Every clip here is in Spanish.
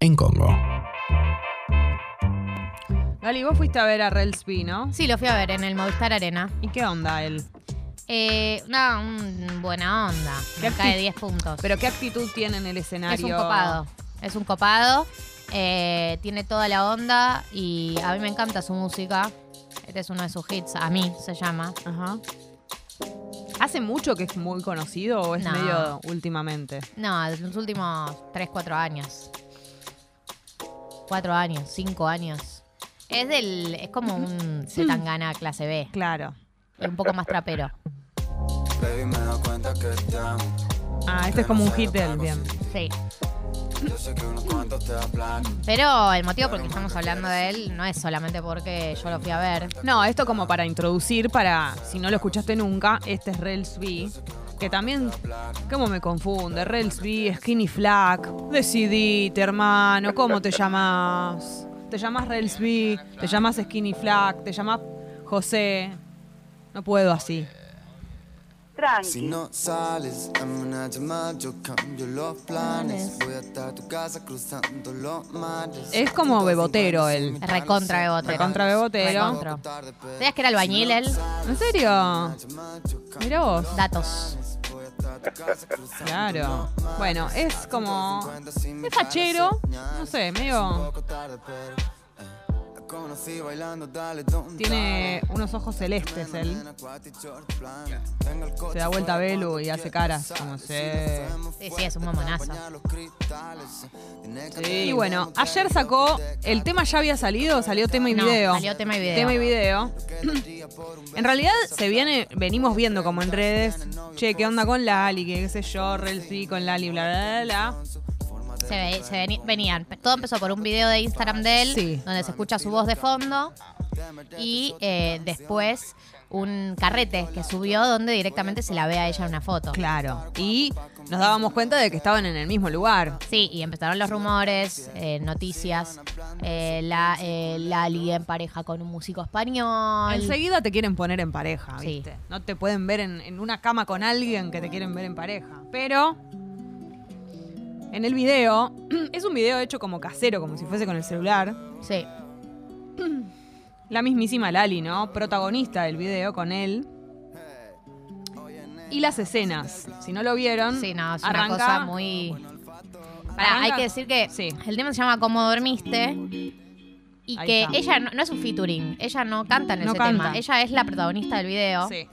En Congo. Gali, vos fuiste a ver a Relsby, ¿no? Sí, lo fui a ver en el Movistar Arena. ¿Y qué onda él? Eh, una un- buena onda. ¿Qué Me cae acti- 10 puntos. ¿Pero qué actitud tiene en el es escenario? un copado. Es un copado. eh, tiene toda la onda y a mí me encanta su música. Este es uno de sus hits. A mí se llama. Ajá. ¿Hace mucho que es muy conocido o es No. medio últimamente? No, de los últimos 3, 4 años. 4 años, 5 años. Es del. Es como un Zetangana clase B. Claro. Un poco más trapero. Baby, me doy cuenta que te amo. Ah, este es como un hit del bien. Sí. Pero el motivo por el que estamos hablando de él no es solamente porque yo lo fui a ver. No, esto como para introducir, para si no lo escuchaste nunca, este es Relsby, que también, ¿cómo me confunde? Relsby, Skinny Flack, decidite, hermano, ¿cómo te llamas? ¿Te llamas Relsby? ¿Te llamas Skinny Flack? ¿Te llamas José? No puedo así. Si no sales, dame una llamada, yo cambio los planes. Voy casa cruzando los mares. Es como bebotero él. Recontra bebotero. Recontra bebotero. ¿Sabías que era albañil él? ¿En serio? Mira vos. Datos. Claro. Bueno, es como. Es fachero. No sé, medio. Tiene unos ojos celestes él. Se da vuelta a Belu y hace caras como se. Sí, sí, es un mamonazo. Y bueno, ayer sacó. El tema ya había salido, salió tema y No, video. salió tema y video. Tema y video. en realidad se viene, venimos viendo como en redes, che, ¿qué onda con Lali? Que qué sé yo, Relsi con Lali, bla, bla, bla, bla. Se, ve- se veni- venían. Todo empezó por un video de Instagram de él, Sí. donde se escucha su voz de fondo. Y eh, después un carrete que subió donde directamente se la ve a ella en una foto. Claro. Y nos dábamos cuenta de que estaban en el mismo lugar. Sí, y empezaron los rumores, eh, noticias. Eh, la, eh, Lali en pareja con un músico español. Enseguida te quieren poner en pareja, Sí. ¿viste? No te pueden ver en, en una cama con alguien que te quieren ver en pareja. Pero en el video, es un video hecho como casero, como si fuese con el celular. Sí. La mismísima Lali, ¿no? Protagonista del video con él. Y las escenas, si no lo vieron, Sí, no, es arranca- una cosa muy. Pará, Arranca- hay que decir que Sí. el tema se llama Cómo dormiste. Y Ahí que está. ella no, no es un featuring, ella no canta en No ese canta. tema. Ella es la protagonista del video. Sí.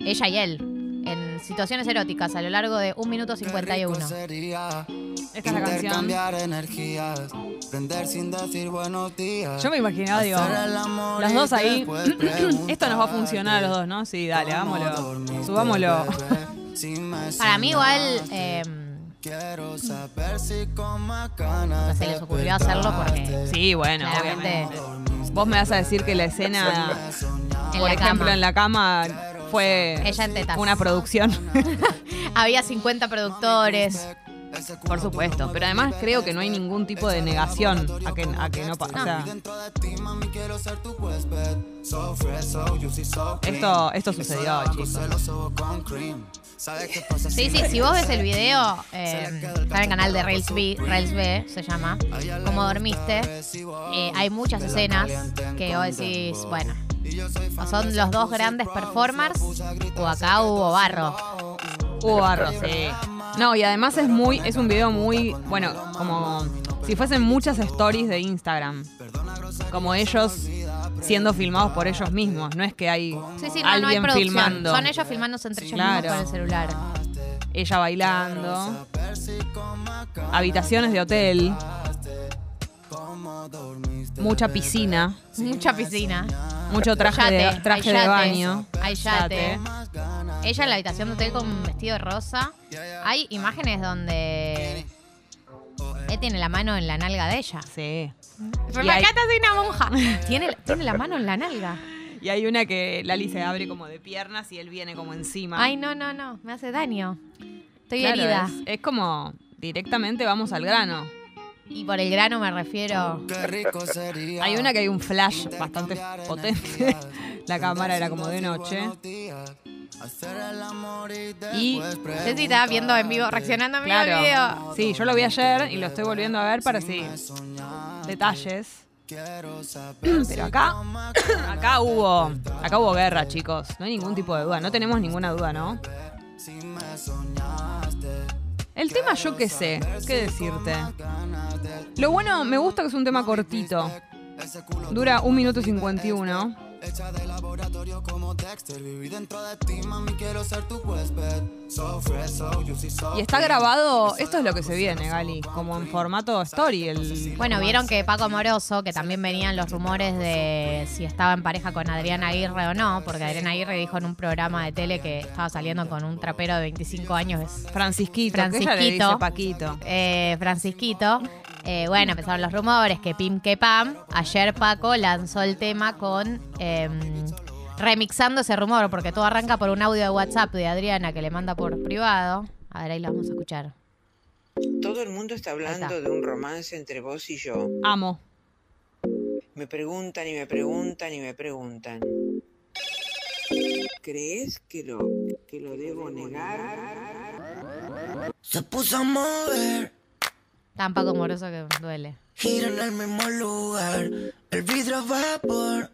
Ella y él. En situaciones eróticas a lo largo de 1 minuto 51. Esta es la canción. intercambiar energías, prender sin decir buenos días. Yo me imaginaba, digo, los dos ahí. Esto nos va a funcionar a los dos, ¿no? Sí, dale, hagámoslo. dormiste, Subámoslo. Para mí igual eh, Quiero saber si con más ganas no se les ocurrió hacerlo porque Sí, bueno, obviamente. Vos me vas a decir que la escena, en por ejemplo, cama en la cama fue Ella en una producción. había 50 productores. Por supuesto, pero además creo que no hay ningún tipo de negación a que, a que no pasa. O sea, esto, esto sucedió, chicos. Sí, sí, si vos ves el video, eh, está en el canal de Rails B, Rails B se llama, Como dormiste, eh, hay muchas escenas que vos decís, bueno, o son los dos grandes performers o acá hubo barro. Hubo barro, sí. No, y además es muy, es un video muy, bueno, como si fuesen muchas stories de Instagram. Como ellos siendo filmados por ellos mismos. No es que hay Sí, sí, no, no hay alguien producción. filmando. Son ellos filmándose entre ellos Claro. mismos con el celular. Ella bailando. Habitaciones de hotel. Mucha piscina. Mucha piscina. Mucho traje, de, Yate, traje de yate, baño. Hay yate. Ella en la habitación de hotel con un vestido rosa. Hay imágenes donde él tiene la mano en la nalga de ella. Sí. Pero Y hay- acá soy una monja. Tiene, tiene la mano en la nalga. Y hay una que Lali se abre como de piernas y él viene como encima. Ay, no, no, no. Me hace daño. Estoy Claro, herida. Es, es como directamente vamos al grano. Y por el grano me refiero. Hay una que hay un flash bastante potente. La cámara era como de noche. Y Ceci estaba viendo en vivo, reaccionando en vivo al Claro. video. Sí, yo lo vi ayer y lo estoy volviendo a ver para sí. Detalles. Pero acá, acá hubo, acá hubo guerra, chicos. No hay ningún tipo de duda. No tenemos ninguna duda, ¿no? El tema yo qué sé, qué decirte. Lo bueno, me gusta que es un tema cortito. Dura un minuto 51. Hecha de laboratorio como Dexter. Viví dentro de ti, mami, quiero ser tu huésped. So fresh, so juicy, so Y está grabado, esto es lo que se viene, Gali, como en formato story. El, Bueno, vieron que Paco Moroso, que también venían los rumores de si estaba en pareja con Adriana Aguirre o no, porque Adriana Aguirre dijo en un programa de tele que estaba saliendo con un trapero de 25 años, es Francisquito, que ella le Francisquito. dice Paquito. eh, Francisquito. Eh, bueno, empezaron los rumores que Pim que Pam. Ayer Paco lanzó el tema con. eh, remixando ese rumor, porque todo arranca por un audio de WhatsApp de Adriana que le manda por privado. A ver, ahí lo vamos a escuchar. Todo el mundo está hablando está. de un romance entre vos y yo. Amo. Me preguntan y me preguntan y me preguntan. ¿Crees que lo, que lo debo negar? Se puso a mover, Tan Paco Moroso que duele. gira en el mismo lugar. El vidrio vapor.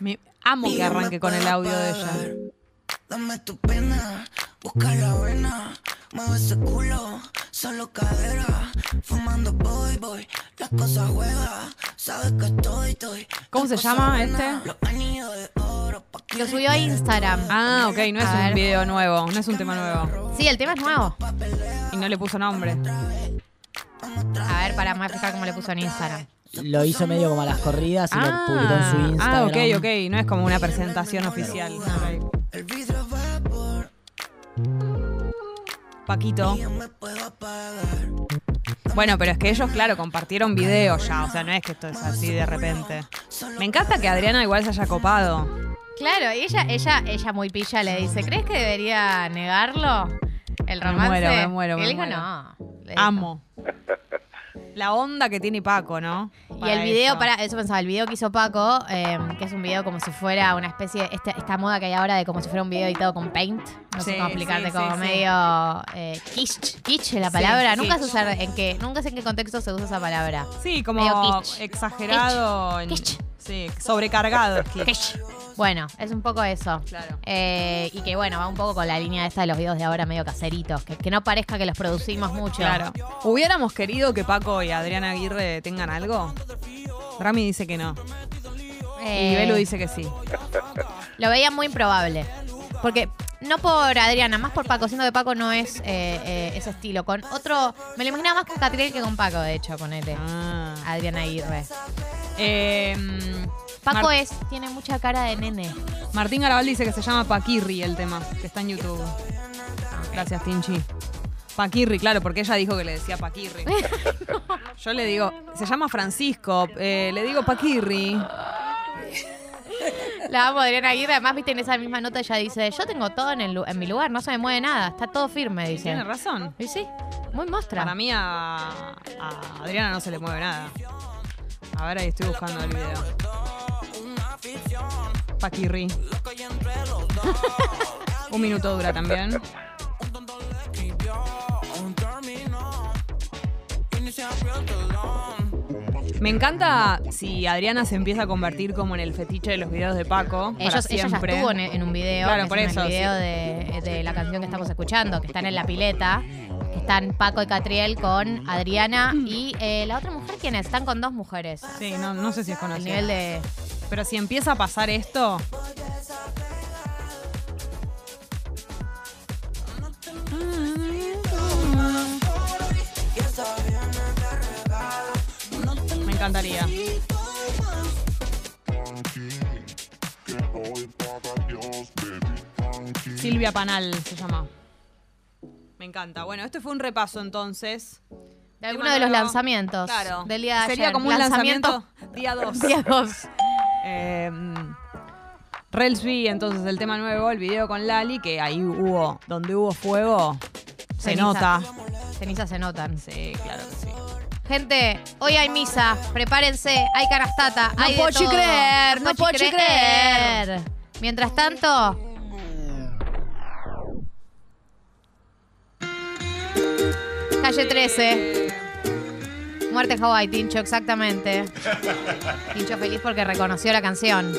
Me- amo que arranque con el audio de ella. Dame tu pena, busca la vena, mueve ese culo, solo cadera, fumando boy boy, las cosas juegan, sabes que estoy, estoy. ¿Cómo se llama este? Los anillos de Lo subió a Instagram. Ah, ok, no es A un ver. video nuevo, no es un tema nuevo. Sí, el tema es nuevo. Y no le puso nombre. A ver, para más fijar cómo le puso en Instagram. Lo hizo medio como a las corridas y lo publicó en su ah, Instagram. ok, ok, no es como una presentación oficial. Ok. Paquito. Bueno, pero es que ellos, claro, compartieron videos ya, o sea, no es que esto es así de repente. Me encanta que Adriana igual se haya copado. Claro, y ella, ella, ella muy pilla le dice, ¿crees que debería negarlo? El Me romance. muero, me muero, Y me él dijo, muero. no. Le dijo. Amo. La onda que tiene Paco, ¿no? Y el video, eso. para eso pensaba, el video que hizo Paco, eh, que es un video como si fuera una especie, esta, esta moda que hay ahora de como si fuera un video editado con Paint. No Sí, sé cómo explicarte, sí, como sí, medio eh, kitsch, kitsch la palabra. Nunca se usa en qué, nunca sé en qué contexto se usa esa palabra. Sí, como kitsch. exagerado. en- Kitsch. Sí, sobrecargado. kitsch. Bueno, es un poco eso. Claro. Eh, y que bueno, va un poco con la línea esta de los videos de ahora medio caseritos, que, que no parezca que los producimos mucho. Claro. ¿Hubiéramos querido que Paco y Adriana Aguirre tengan algo? Rami dice que no. Eh, Y Belu dice que sí. Lo veía muy improbable. Porque, no por Adriana, más por Paco, siendo que Paco no es eh, eh, ese estilo. Con otro, me lo imaginaba más con Catriel que con Paco, de hecho, ponete. Ah. Adriana Aguirre. Eh, Paco Mar- es, tiene mucha cara de nene. Martín Garabal dice que se llama Paquirri el tema, que está en YouTube. Gracias, Tinchi. Paquirri, claro, porque ella dijo que le decía Paquirri. Yo le digo, se llama Francisco, eh, le digo Paquirri. La amo a Adriana Aguirre. Además, viste, en esa misma nota ella dice, yo tengo todo en, el en mi lugar, no se me mueve nada, está todo firme, dice. Tiene razón. Y sí, muy mostra. Para mí a, a Adriana no se le mueve nada. A ver, ahí estoy buscando el video. Paquirri. Un minuto dura también. Me encanta si Adriana se empieza a convertir como en el fetiche de los videos de Paco. para Ellos, ella ya estuvo en, en un video, Claro, por es en eso, el video sí. de, de la canción que estamos escuchando, que están en la pileta, que están Paco y Catriel con Adriana y eh, la otra mujer, ¿quién es? Están con dos mujeres. Sí, no, no sé si es El conocido. nivel de... Pero si empieza a pasar esto. Me encantaría. Silvia Panal se llama. Me encanta. Bueno, este fue un repaso entonces. De alguno de los lanzamientos Claro. del día de Sería ayer. como un lanzamiento, día 2. Día 2. Eh, Relsby, entonces el tema nuevo, el video con Lali, que ahí hubo, donde hubo fuego, se Ceniza. nota. Cenizas se notan. Sí, claro que sí. Gente, hoy hay misa. Prepárense. Hay canastata. No hay pochi creer, no pochi creer. Mientras tanto. Calle 13. Muerte Hawaii, Tincho, exactamente. Tincho feliz porque reconoció la canción.